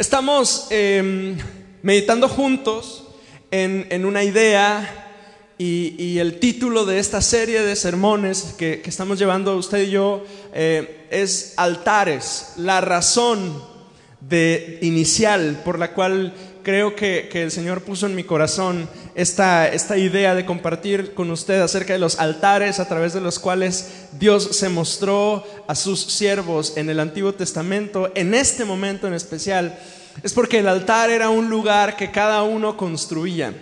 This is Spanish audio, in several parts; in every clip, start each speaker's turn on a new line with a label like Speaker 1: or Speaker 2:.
Speaker 1: Estamos em, meditando juntos en, una idea y, el título de esta serie de sermones que, estamos llevando usted y yo eh, es altares, la razón de, inicial por la cual creo que, el Señor puso en mi corazón esta, esta idea de compartir con usted acerca de los altares a través de los cuales Dios se mostró a sus siervos en el Antiguo Testamento, en este momento en especial, es porque el altar era un lugar que cada uno construía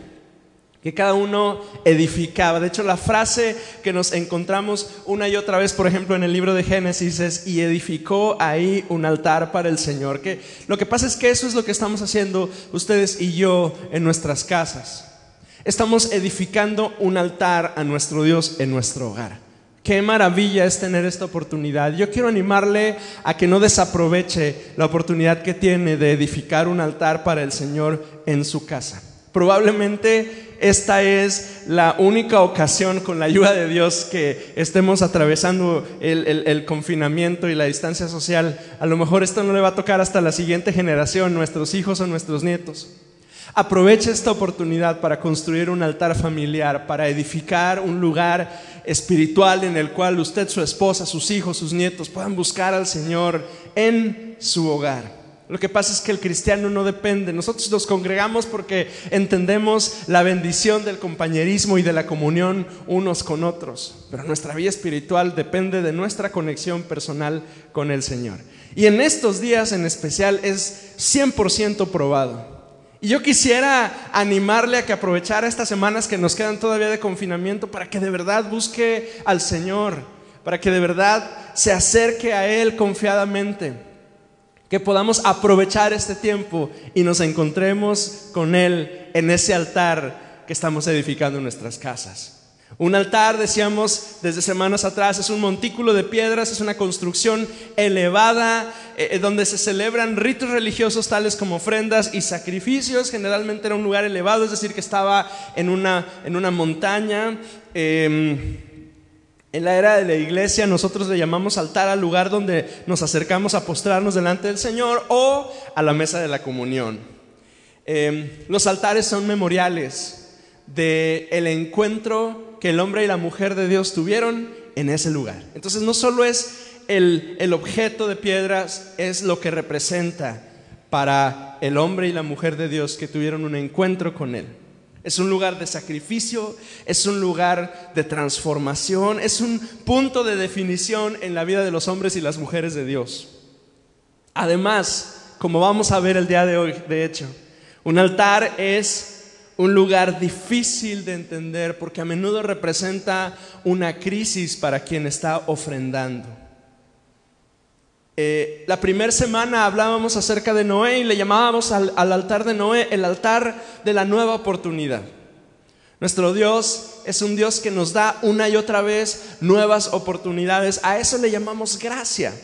Speaker 1: que cada uno edificaba. De hecho, la frase que nos encontramos una y otra vez, por ejemplo, en el libro de Génesis es, y edificó ahí un altar para el Señor. Que lo que pasa es que eso es lo que estamos haciendo ustedes y yo en nuestras casas. Estamos edificando un altar a nuestro Dios en nuestro hogar. Qué maravilla es tener esta oportunidad. Yo quiero animarle a que no desaproveche la oportunidad que tiene de edificar un altar para el Señor en su casa. Probablemente esta es la única ocasión con la ayuda de Dios que estemos atravesando el, confinamiento y la distancia social. A lo mejor esto no le va a tocar hasta la siguiente generación, nuestros hijos o nuestros nietos. Aproveche esta oportunidad para construir un altar familiar, para edificar un lugar espiritual en el cual usted, su esposa, sus hijos, sus nietos puedan buscar al Señor en su hogar. Lo que pasa es que el cristiano no depende. Nosotros nos congregamos porque entendemos la bendición del compañerismo y de la comunión unos con otros. Pero nuestra vida espiritual depende de nuestra conexión personal con el Señor. Y en estos días en especial es 100% probado. Y yo quisiera animarle a que aprovechara estas semanas que nos quedan todavía de confinamiento para que de verdad busque al Señor, para que de verdad se acerque a Él confiadamente que podamos aprovechar este tiempo y nos encontremos con Él en ese altar que estamos edificando en nuestras casas. Un altar, decíamos desde semanas atrás, es un montículo de piedras, es una construcción elevada eh, eh, donde se celebran ritos religiosos tales como ofrendas y sacrificios. Generalmente era un lugar elevado, es decir, que estaba en una, en una montaña. Em, en la era de la iglesia nosotros le llamamos altar al lugar donde nos acercamos a postrarnos delante del Señor o a la mesa de la comunión. Em, los altares son memoriales del el encuentro que el hombre y la mujer de Dios tuvieron en ese lugar. Entonces no solo es el, el objeto de piedras, es lo que representa para el hombre y la mujer de Dios que tuvieron un encuentro con Él. Es un lugar de sacrificio, es un lugar de transformación, es un punto de definición en la vida de los hombres y las mujeres de Dios. Además, como vamos a ver el día de hoy, de hecho, un altar es un lugar difícil de entender porque a menudo representa una crisis para quien está ofrendando. Eh, la primera semana hablábamos acerca de Noé y le llamábamos al, altar de Noé el altar de la nueva oportunidad. Nuestro Dios es un Dios que nos da una y otra vez nuevas oportunidades. A eso le llamamos gracia.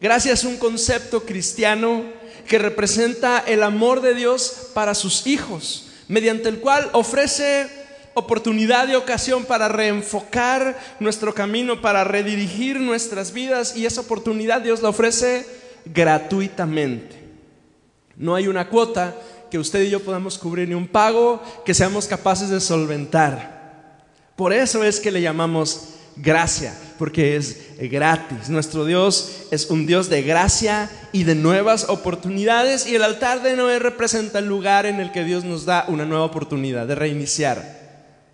Speaker 1: Gracia es un concepto cristiano que representa el amor de Dios para sus hijos, mediante el cual ofrece oportunidad y ocasión para reenfocar nuestro camino, para redirigir nuestras vidas y esa oportunidad Dios la ofrece gratuitamente. No hay una cuota que usted y yo podamos cubrir ni un pago que seamos capaces de solventar. Por eso es que le llamamos gracia, porque es gratis. Nuestro Dios es un Dios de gracia y de nuevas oportunidades y el altar de Noé representa el lugar en el que Dios nos da una nueva oportunidad de reiniciar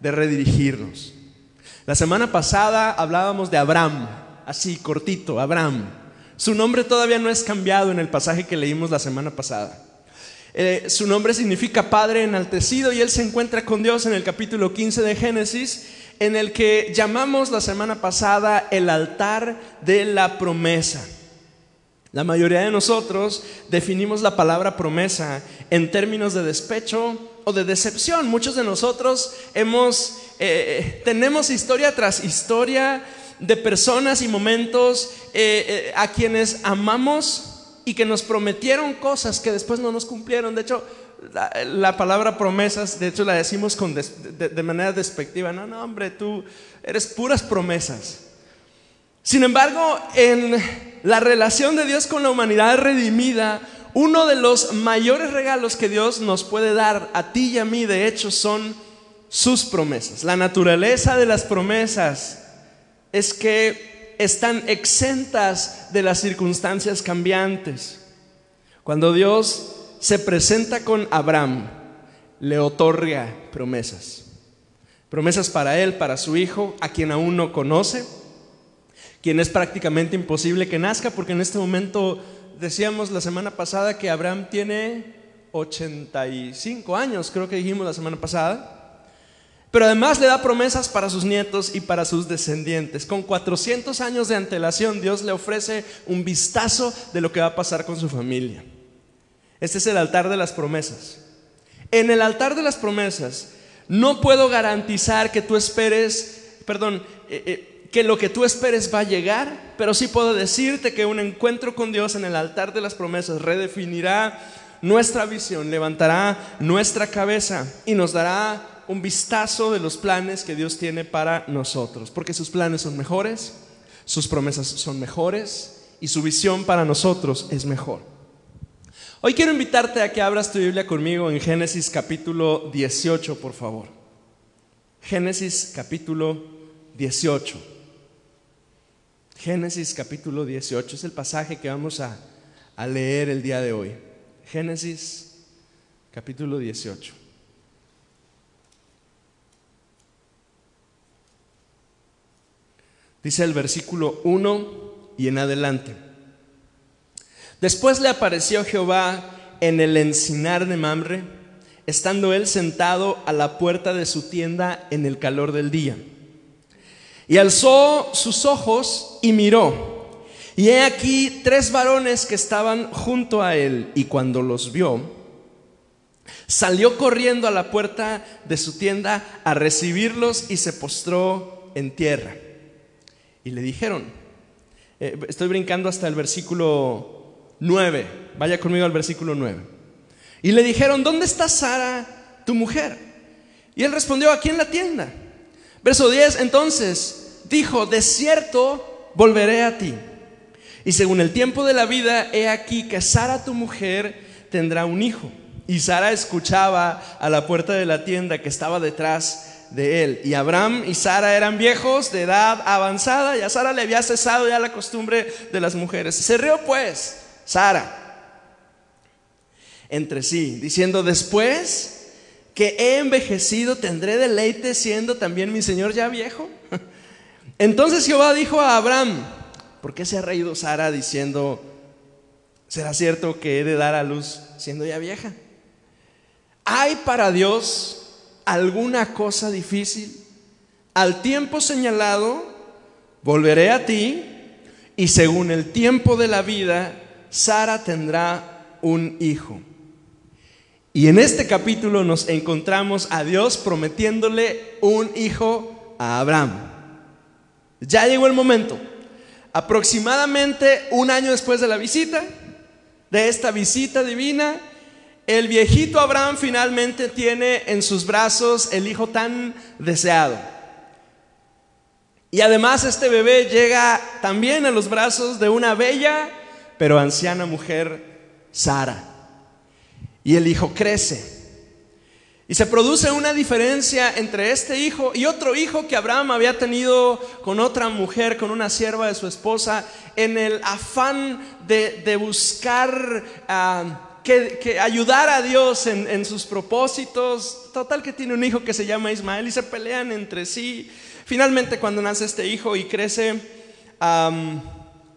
Speaker 1: de redirigirnos. La semana pasada hablábamos de Abraham, así cortito, Abraham. Su nombre todavía no es cambiado en el pasaje que leímos la semana pasada. Eh, su nombre significa Padre enaltecido y él se encuentra con Dios en el capítulo 15 de Génesis, en el que llamamos la semana pasada el altar de la promesa. La mayoría de nosotros definimos la palabra promesa en términos de despecho o de decepción. Muchos de nosotros hemos, eh, eh, tenemos historia tras historia de personas y momentos eh, a quienes amamos y que nos prometieron cosas que después no nos cumplieron. De hecho, la, palabra promesas, de hecho la decimos con de, de manera despectiva. No, no, hombre, tú eres puras promesas. Sin embargo, en la relación de Dios con la humanidad redimida, uno de los mayores regalos que Dios nos puede dar a ti y a mí, de hecho, son sus promesas. La naturaleza de las promesas es que están exentas de las circunstancias cambiantes. Cuando Dios se presenta con Abraham, le otorga promesas. Promesas para él, para su hijo, a quien aún no conoce, quien es prácticamente imposible que nazca, porque en este momento decíamos la semana pasada que Abraham tiene 85 años, creo que dijimos la semana pasada. Pero además le da promesas para sus nietos y para sus descendientes. Con 400 años de antelación, Dios le ofrece un vistazo de lo que va a pasar con su familia. Este es el altar de las promesas. En el altar de las promesas, no puedo garantizar que tú esperes, perdón, eh, eh, que lo que tú esperes va a llegar, pero sí puedo decirte que un encuentro con Dios en el altar de las promesas redefinirá nuestra visión, levantará nuestra cabeza y nos dará un vistazo de los planes que Dios tiene para nosotros, porque sus planes son mejores, sus promesas son mejores y su visión para nosotros es mejor. Hoy quiero invitarte a que abras tu Biblia conmigo en Génesis capítulo 18, por favor. Génesis capítulo 18. Génesis capítulo 18 es el pasaje que vamos a, leer el día de hoy. Génesis capítulo 18. Dice el versículo 1 y en adelante. Después le apareció Jehová en el encinar de Mamre, estando él sentado a la puerta de su tienda en el calor del día. Y alzó sus ojos y miró. Y he aquí tres varones que estaban junto a él. Y cuando los vio, salió corriendo a la puerta de su tienda a recibirlos y se postró en tierra. Y le dijeron, eh, estoy brincando hasta el versículo 9, vaya conmigo al versículo 9. Y le dijeron, ¿dónde está Sara, tu mujer? Y él respondió, aquí en la tienda. Verso 10, entonces dijo, de cierto volveré a ti. Y según el tiempo de la vida, he aquí que Sara tu mujer tendrá un hijo. Y Sara escuchaba a la puerta de la tienda que estaba detrás de él. Y Abraham y Sara eran viejos de edad avanzada y a Sara le había cesado ya la costumbre de las mujeres. Se rió pues Sara entre sí, diciendo, después que he envejecido, tendré deleite siendo también mi Señor ya viejo. Entonces Jehová dijo a Abraham, ¿por qué se ha reído Sara diciendo, ¿será cierto que he de dar a luz siendo ya vieja? ¿Hay para Dios alguna cosa difícil? Al tiempo señalado, volveré a ti y según el tiempo de la vida, Sara tendrá un hijo. Y en este capítulo nos encontramos a Dios prometiéndole un hijo a Abraham. Ya llegó el momento. Aproximadamente un año después de la visita, de esta visita divina, el viejito Abraham finalmente tiene en sus brazos el hijo tan deseado. Y además este bebé llega también a los brazos de una bella pero anciana mujer, Sara. Y el hijo crece. Y se produce una diferencia entre este hijo y otro hijo que Abraham había tenido con otra mujer, con una sierva de su esposa, en el afán de, buscar ah, que, ayudar a Dios en, sus propósitos. Total que tiene un hijo que se llama Ismael y se pelean entre sí. Finalmente cuando nace este hijo y crece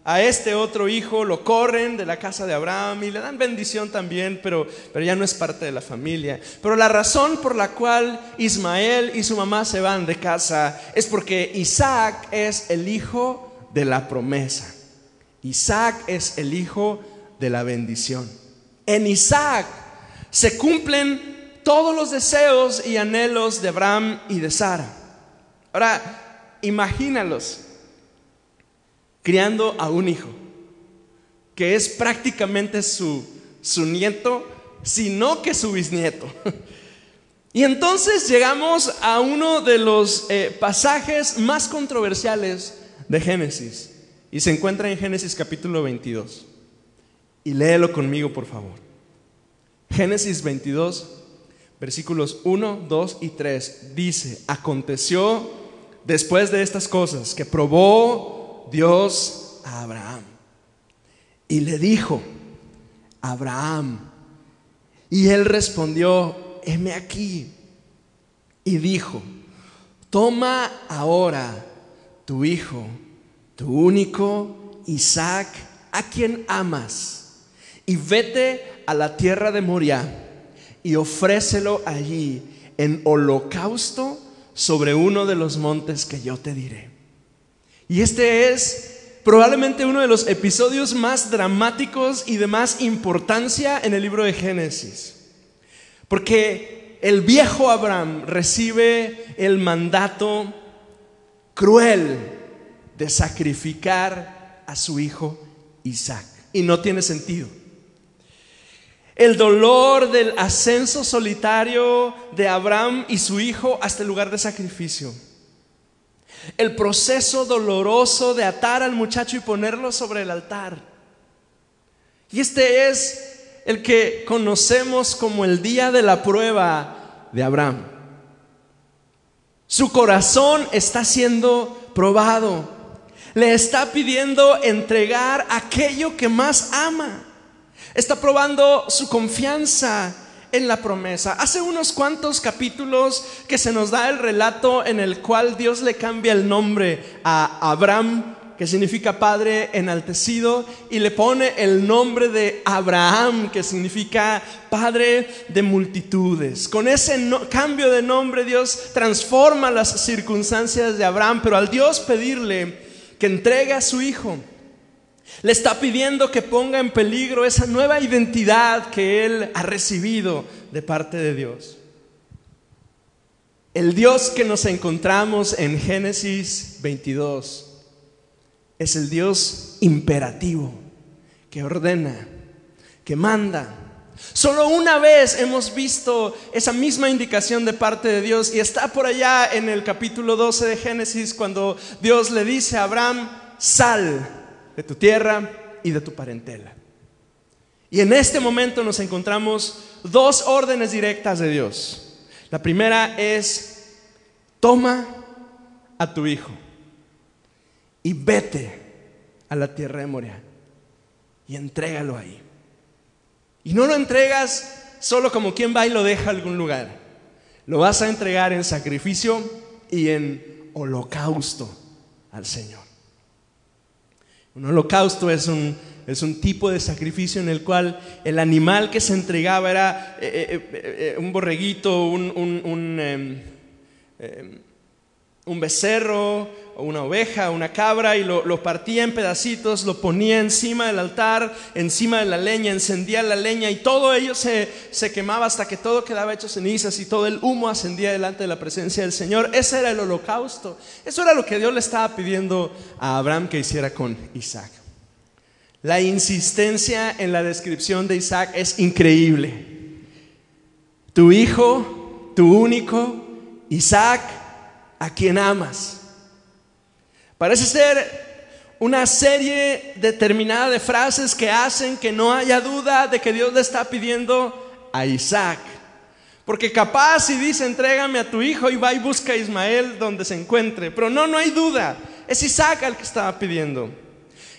Speaker 1: a este otro hijo lo corren de la casa de Abraham y le dan bendición también, pero, pero ya no es parte de la familia. Pero la razón por la cual Ismael y su mamá se van de casa es porque Isaac es el hijo de la promesa. Isaac es el hijo de la bendición. En Isaac se cumplen todos los deseos y anhelos de Abraham y de Sara. Ahora, imagínalos criando a un hijo, que es prácticamente su, su nieto, sino que su bisnieto. Y entonces llegamos a uno de los eh, pasajes más controversiales de Génesis, y se encuentra en Génesis capítulo 22. Y léelo conmigo, por favor. Génesis 22, versículos 1, 2 y 3 dice, aconteció después de estas cosas que probó Dios a Abraham. Y le dijo, Abraham, y él respondió, heme aquí, y dijo, toma ahora tu hijo, tu único Isaac, a quien amas, y vete a la tierra de Moria y ofrécelo allí en holocausto sobre uno de los montes que yo te diré. Y este es probablemente uno de los episodios más dramáticos y de más importancia en el libro de Génesis. Porque el viejo Abraham recibe el mandato cruel de sacrificar a su hijo Isaac. Y no tiene sentido. El dolor del ascenso solitario de Abraham y su hijo hasta el lugar de sacrificio. El proceso doloroso de atar al muchacho y ponerlo sobre el altar. Y este es el que conocemos como el día de la prueba de Abraham. Su corazón está siendo probado. Le está pidiendo entregar aquello que más ama. Está probando su confianza en la promesa. Hace unos cuantos capítulos que se nos da el relato en el cual Dios le cambia el nombre a Abraham, que significa padre enaltecido, y le pone el nombre de Abraham, que significa padre de multitudes. Con ese cambio de nombre Dios transforma las circunstancias de Abraham, pero al Dios pedirle que entregue a su hijo, le está pidiendo que ponga en peligro esa nueva identidad que él ha recibido de parte de Dios. El Dios que nos encontramos en Génesis 22 es el Dios imperativo, que ordena, que manda. Solo una vez hemos visto esa misma indicación de parte de Dios y está por allá en el capítulo 12 de Génesis cuando Dios le dice a Abraham, sal de tu tierra y de tu parentela. Y en este momento nos encontramos dos órdenes directas de Dios. La primera es, toma a tu hijo y vete a la tierra de Moria y entrégalo ahí. Y no lo entregas solo como quien va y lo deja a algún lugar. Lo vas a entregar en sacrificio y en holocausto al Señor. Un holocausto es un, es un tipo de sacrificio en el cual el animal que se entregaba era eh, eh, eh, un borreguito, un, un, em, em, un becerro, una oveja, una cabra, y lo, partía en pedacitos, lo ponía encima del altar, encima de la leña, encendía la leña, y todo ello se, se quemaba hasta que todo quedaba hecho cenizas y todo el humo ascendía delante de la presencia del Señor. Ese era el holocausto. Eso era lo que Dios le estaba pidiendo a Abraham que hiciera con Isaac. La insistencia en la descripción de Isaac es increíble. Tu hijo, tu único, Isaac, a quien amas. Parece ser una serie determinada de frases que hacen que no haya duda de que Dios le está pidiendo a Isaac. Porque capaz si dice, entrégame a tu hijo y va y busca a Ismael donde se encuentre. Pero no, no hay duda. Es Isaac al que estaba pidiendo.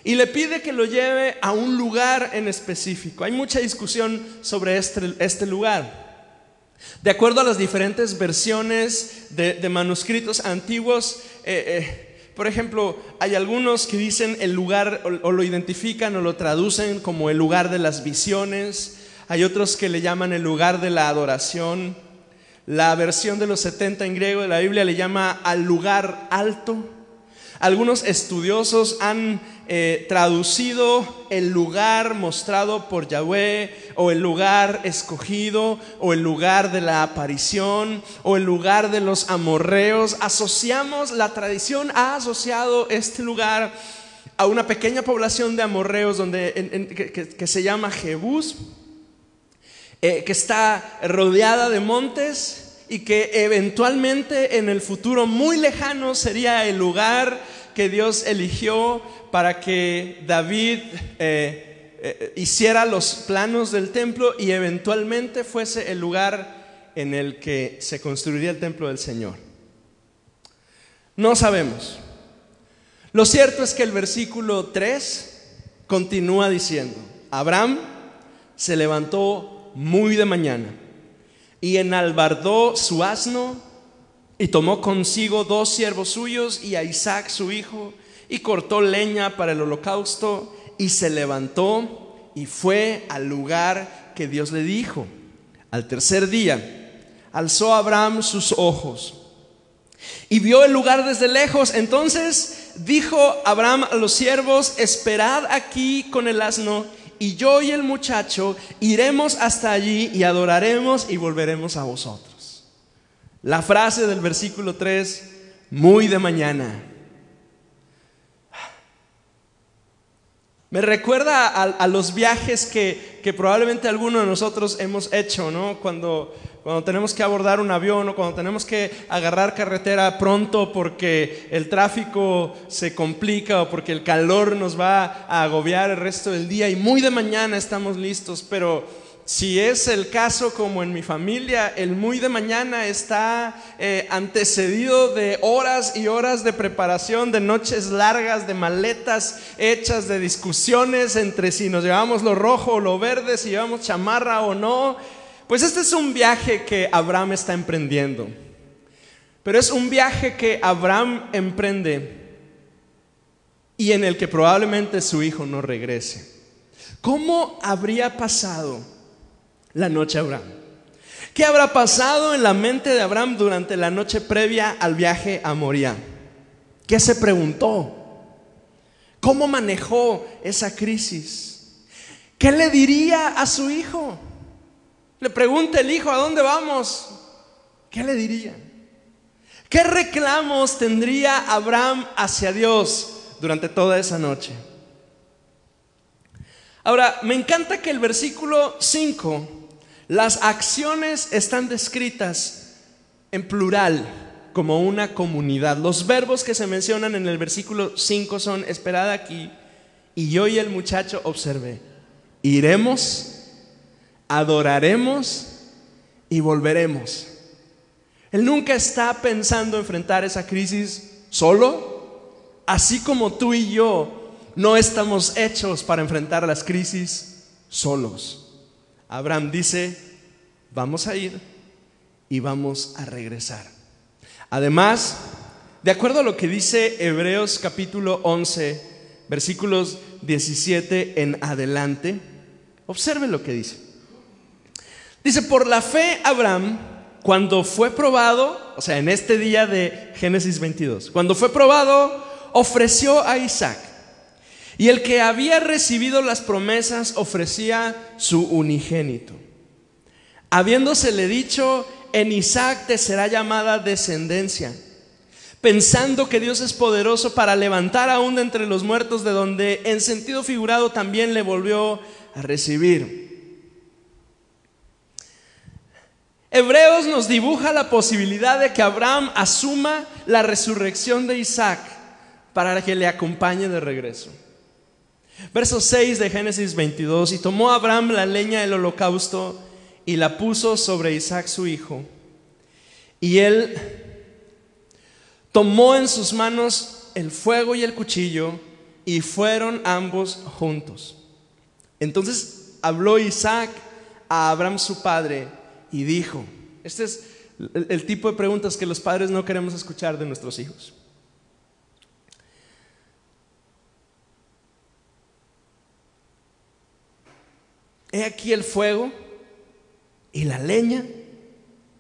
Speaker 1: Y le pide que lo lleve a un lugar en específico. Hay mucha discusión sobre este, este lugar. De acuerdo a las diferentes versiones de, manuscritos antiguos, eh, eh, por ejemplo, hay algunos que dicen el lugar o, lo identifican o lo traducen como el lugar de las visiones, hay otros que le llaman el lugar de la adoración, la versión de los 70 en griego de la Biblia le llama al lugar alto. Algunos estudiosos han eh, traducido el lugar mostrado por Yahweh o el lugar escogido o el lugar de la aparición o el lugar de los amorreos. Asociamos, la tradición ha asociado este lugar a una pequeña población de amorreos donde, que, se llama Jebús, eh, que está rodeada de montes y que eventualmente en el futuro muy lejano sería el lugar que Dios eligió para que David eh, eh, hiciera los planos del templo y eventualmente fuese el lugar en el que se construiría el templo del Señor. No sabemos. Lo cierto es que el versículo 3 continúa diciendo, Abraham se levantó muy de mañana y enalbardó su asno y tomó consigo dos siervos suyos y a Isaac su hijo y cortó leña para el holocausto y se levantó y fue al lugar que Dios le dijo. Al tercer día alzó Abraham sus ojos y vio el lugar desde lejos. Entonces dijo Abraham a los siervos, esperad aquí con el asno y yo y el muchacho iremos hasta allí y adoraremos y volveremos a vosotros. La frase del versículo 3, muy de mañana. Me recuerda a, los viajes que, que, probablemente alguno de nosotros hemos hecho, ¿no? Cuando, cuando tenemos que abordar un avión o cuando tenemos que agarrar carretera pronto porque el tráfico se complica o porque el calor nos va a agobiar el resto del día y muy de mañana estamos listos, pero si es el caso como en mi familia, el muy de mañana está eh, antecedido de horas y horas de preparación, de noches largas, de maletas hechas, de discusiones entre si nos llevamos lo rojo o lo verde, si llevamos chamarra o no. Pues este es un viaje que Abraham está emprendiendo. Pero es un viaje que Abraham emprende y en el que probablemente su hijo no regrese. ¿Cómo habría pasado? la noche Abraham. ¿Qué habrá pasado en la mente de Abraham durante la noche previa al viaje a Moria? ¿Qué se preguntó? ¿Cómo manejó esa crisis? ¿Qué le diría a su hijo? Le pregunta el hijo, ¿a dónde vamos? ¿Qué le diría? ¿Qué reclamos tendría Abraham hacia Dios durante toda esa noche? Ahora, me encanta que el versículo 5 las acciones están descritas en plural, como una comunidad. Los verbos que se mencionan en el versículo 5 son, esperad aquí, y yo y el muchacho observé, iremos, adoraremos y volveremos. Él nunca está pensando enfrentar esa crisis solo, así como tú y yo no estamos hechos para enfrentar las crisis solos. Abraham dice, vamos a ir y vamos a regresar. Además, de acuerdo a lo que dice Hebreos capítulo 11, versículos 17 en adelante, observe lo que dice. Dice, por la fe Abraham, cuando fue probado, o sea, en este día de Génesis 22, cuando fue probado, ofreció a Isaac. Y el que había recibido las promesas ofrecía su unigénito. Habiéndosele dicho, en Isaac te será llamada descendencia, pensando que Dios es poderoso para levantar aún de entre los muertos, de donde en sentido figurado también le volvió a recibir. Hebreos nos dibuja la posibilidad de que Abraham asuma la resurrección de Isaac para que le acompañe de regreso. Verso 6 de Génesis 22, y tomó Abraham la leña del holocausto y la puso sobre Isaac su hijo. Y él tomó en sus manos el fuego y el cuchillo y fueron ambos juntos. Entonces habló Isaac a Abraham su padre y dijo, este es el, tipo de preguntas que los padres no queremos escuchar de nuestros hijos. He aquí el fuego y la leña,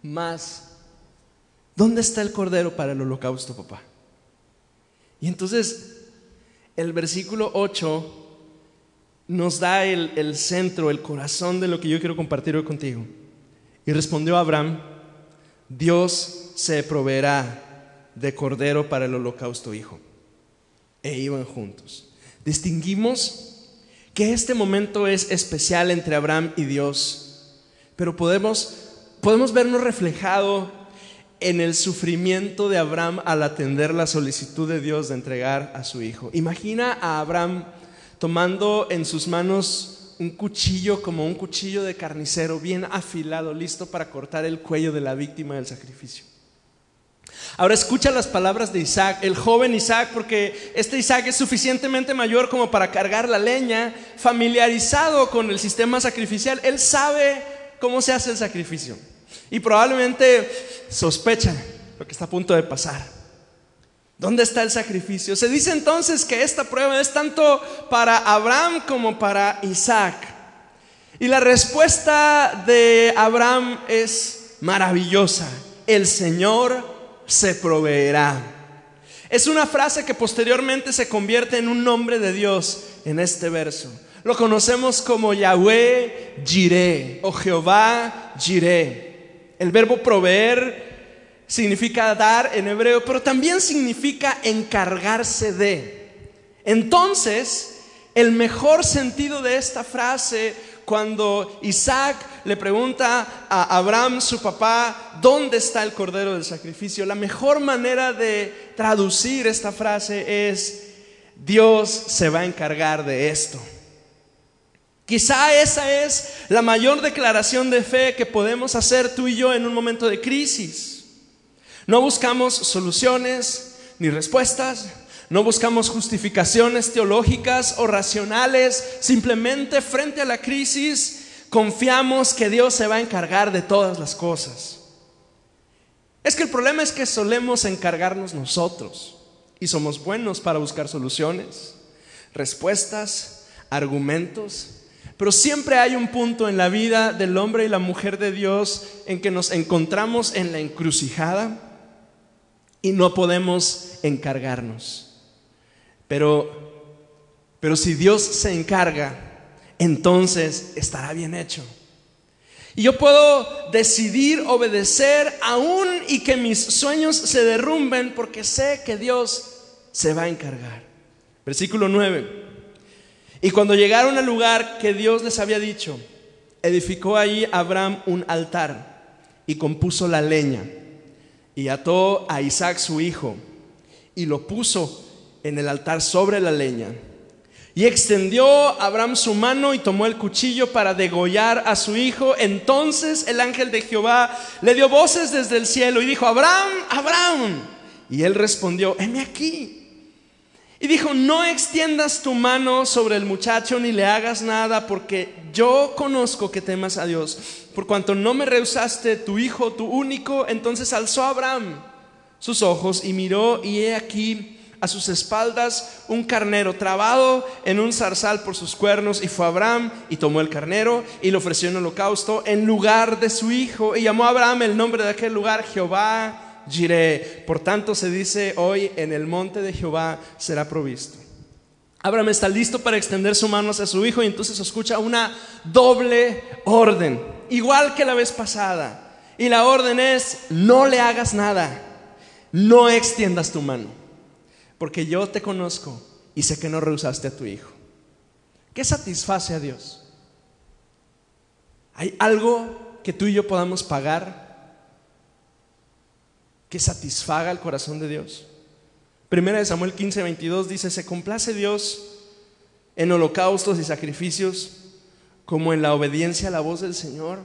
Speaker 1: más, ¿dónde está el cordero para el holocausto, papá? Y entonces el versículo 8 nos da el, el, centro, el corazón de lo que yo quiero compartir hoy contigo. Y respondió Abraham, Dios se proveerá de cordero para el holocausto, hijo. E iban juntos. Distinguimos que este momento es especial entre Abraham y Dios, pero podemos, podemos vernos reflejado en el sufrimiento de Abraham al atender la solicitud de Dios de entregar a su hijo. Imagina a Abraham tomando en sus manos un cuchillo como un cuchillo de carnicero bien afilado, listo para cortar el cuello de la víctima del sacrificio. Ahora escucha las palabras de Isaac, el joven Isaac, porque este Isaac es suficientemente mayor como para cargar la leña, familiarizado con el sistema sacrificial. Él sabe cómo se hace el sacrificio y probablemente sospecha lo que está a punto de pasar. ¿Dónde está el sacrificio? Se dice entonces que esta prueba es tanto para Abraham como para Isaac. Y la respuesta de Abraham es maravillosa. El Señor se proveerá. Es una frase que posteriormente se convierte en un nombre de Dios en este verso. Lo conocemos como Yahweh Jireh o Jehová Jireh. El verbo proveer significa dar en hebreo, pero también significa encargarse de. Entonces, el mejor sentido de esta frase cuando Isaac le pregunta a Abraham, su papá, ¿dónde está el cordero del sacrificio? La mejor manera de traducir esta frase es, Dios se va a encargar de esto. Quizá esa es la mayor declaración de fe que podemos hacer tú y yo en un momento de crisis. No buscamos soluciones ni respuestas, no buscamos justificaciones teológicas o racionales, simplemente frente a la crisis confiamos que Dios se va a encargar de todas las cosas. Es que el problema es que solemos encargarnos nosotros y somos buenos para buscar soluciones, respuestas, argumentos, pero siempre hay un punto en la vida del hombre y la mujer de Dios en que nos encontramos en la encrucijada y no podemos encargarnos. Pero, pero si Dios se encarga, entonces estará bien hecho. Y yo puedo decidir obedecer aún y que mis sueños se derrumben porque sé que Dios se va a encargar. Versículo 9. Y cuando llegaron al lugar que Dios les había dicho, edificó ahí Abraham un altar y compuso la leña y ató a Isaac su hijo y lo puso en el altar sobre la leña. Y extendió Abraham su mano y tomó el cuchillo para degollar a su hijo. Entonces el ángel de Jehová le dio voces desde el cielo y dijo, Abraham, Abraham. Y él respondió, heme aquí. Y dijo, no extiendas tu mano sobre el muchacho ni le hagas nada, porque yo conozco que temas a Dios. Por cuanto no me rehusaste tu hijo, tu único, entonces alzó Abraham sus ojos y miró y he aquí a sus espaldas un carnero trabado en un zarzal por sus cuernos y fue Abraham y tomó el carnero y le ofreció en holocausto en lugar de su hijo y llamó a Abraham el nombre de aquel lugar Jehová Por tanto se dice hoy en el monte de Jehová será provisto. Abraham está listo para extender su mano hacia su hijo y entonces escucha una doble orden, igual que la vez pasada. Y la orden es, no le hagas nada, no extiendas tu mano porque yo te conozco y sé que no rehusaste a tu hijo. ¿Qué satisface a Dios? ¿Hay algo que tú y yo podamos pagar que satisfaga el corazón de Dios? Primera de Samuel 15, 22 dice, se complace Dios en holocaustos y sacrificios como en la obediencia a la voz del Señor.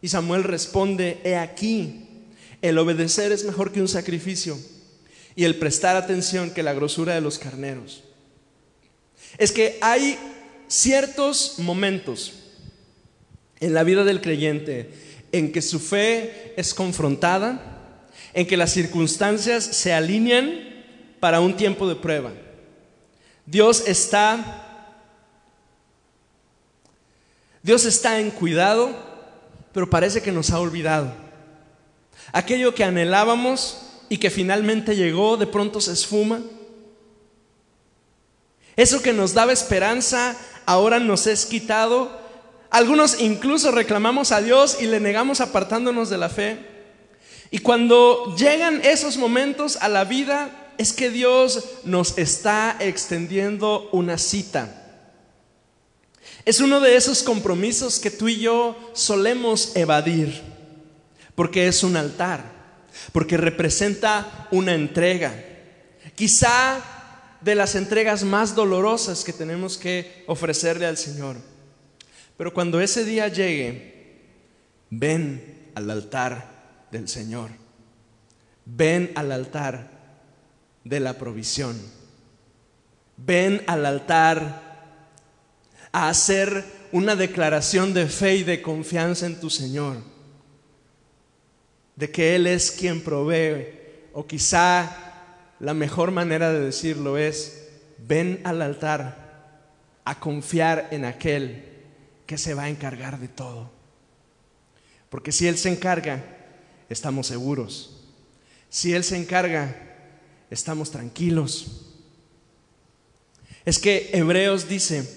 Speaker 1: Y Samuel responde, he aquí, el obedecer es mejor que un sacrificio y el prestar atención que la grosura de los carneros. Es que hay ciertos momentos en la vida del creyente en que su fe es confrontada, en que las circunstancias se alinean para un tiempo de prueba. Dios está Dios está en cuidado, pero parece que nos ha olvidado. Aquello que anhelábamos y que finalmente llegó, de pronto se esfuma. Eso que nos daba esperanza, ahora nos es quitado. Algunos incluso reclamamos a Dios y le negamos apartándonos de la fe. Y cuando llegan esos momentos a la vida, es que Dios nos está extendiendo una cita. Es uno de esos compromisos que tú y yo solemos evadir, porque es un altar porque representa una entrega. Quizá de las entregas más dolorosas que tenemos que ofrecerle al Señor. Pero cuando ese día llegue, ven al altar del Señor. Ven al altar de la provisión. Ven al altar a hacer una declaración de fe y de confianza en tu Señor. De que Él es quien provee. O quizá la mejor manera de decirlo es, ven al altar a confiar en aquel que se va a encargar de todo. Porque si Él se encarga, estamos seguros. Si Él se encarga, estamos tranquilos. Es que Hebreos dice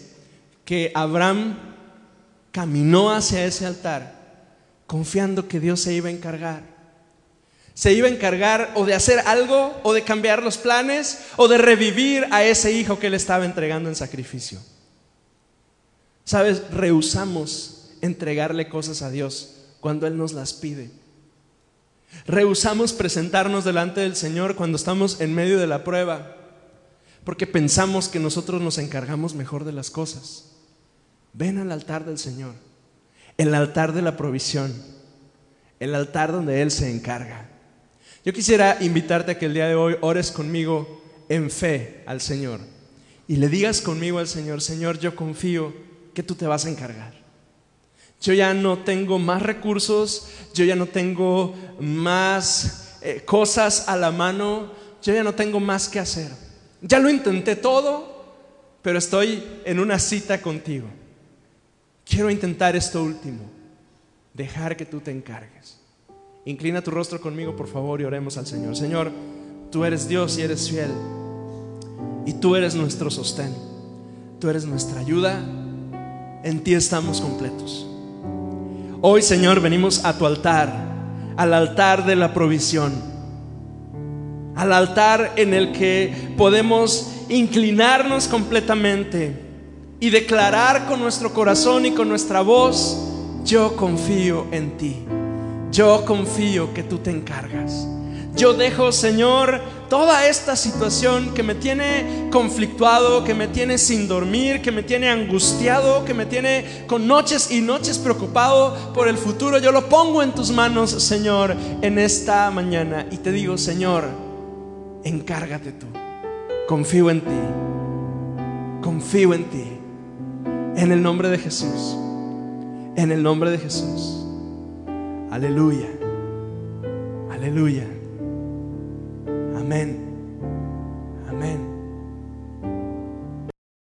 Speaker 1: que Abraham caminó hacia ese altar confiando que Dios se iba a encargar. Se iba a encargar o de hacer algo, o de cambiar los planes, o de revivir a ese hijo que él estaba entregando en sacrificio. Sabes, rehusamos entregarle cosas a Dios cuando Él nos las pide. Rehusamos presentarnos delante del Señor cuando estamos en medio de la prueba, porque pensamos que nosotros nos encargamos mejor de las cosas. Ven al altar del Señor, el altar de la provisión, el altar donde Él se encarga. Yo quisiera invitarte a que el día de hoy ores conmigo en fe al Señor y le digas conmigo al Señor, Señor, yo confío que tú te vas a encargar. Yo ya no tengo más recursos, yo ya no tengo más eh, cosas a la mano, yo ya no tengo más que hacer. Ya lo intenté todo, pero estoy en una cita contigo. Quiero intentar esto último, dejar que tú te encargues. Inclina tu rostro conmigo, por favor, y oremos al Señor. Señor, tú eres Dios y eres fiel. Y tú eres nuestro sostén. Tú eres nuestra ayuda. En ti estamos completos. Hoy, Señor, venimos a tu altar, al altar de la provisión, al altar en el que podemos inclinarnos completamente y declarar con nuestro corazón y con nuestra voz, yo confío en ti, yo confío que tú te encargas. Yo dejo, Señor, toda esta situación que me tiene conflictuado, que me tiene sin dormir, que me tiene angustiado, que me tiene con noches y noches preocupado por el futuro. Yo lo pongo en tus manos, Señor, en esta mañana. Y te digo, Señor, encárgate tú. Confío en ti. Confío en ti. En el nombre de Jesús. En el nombre de Jesús. Aleluya. Aleluya. Amén.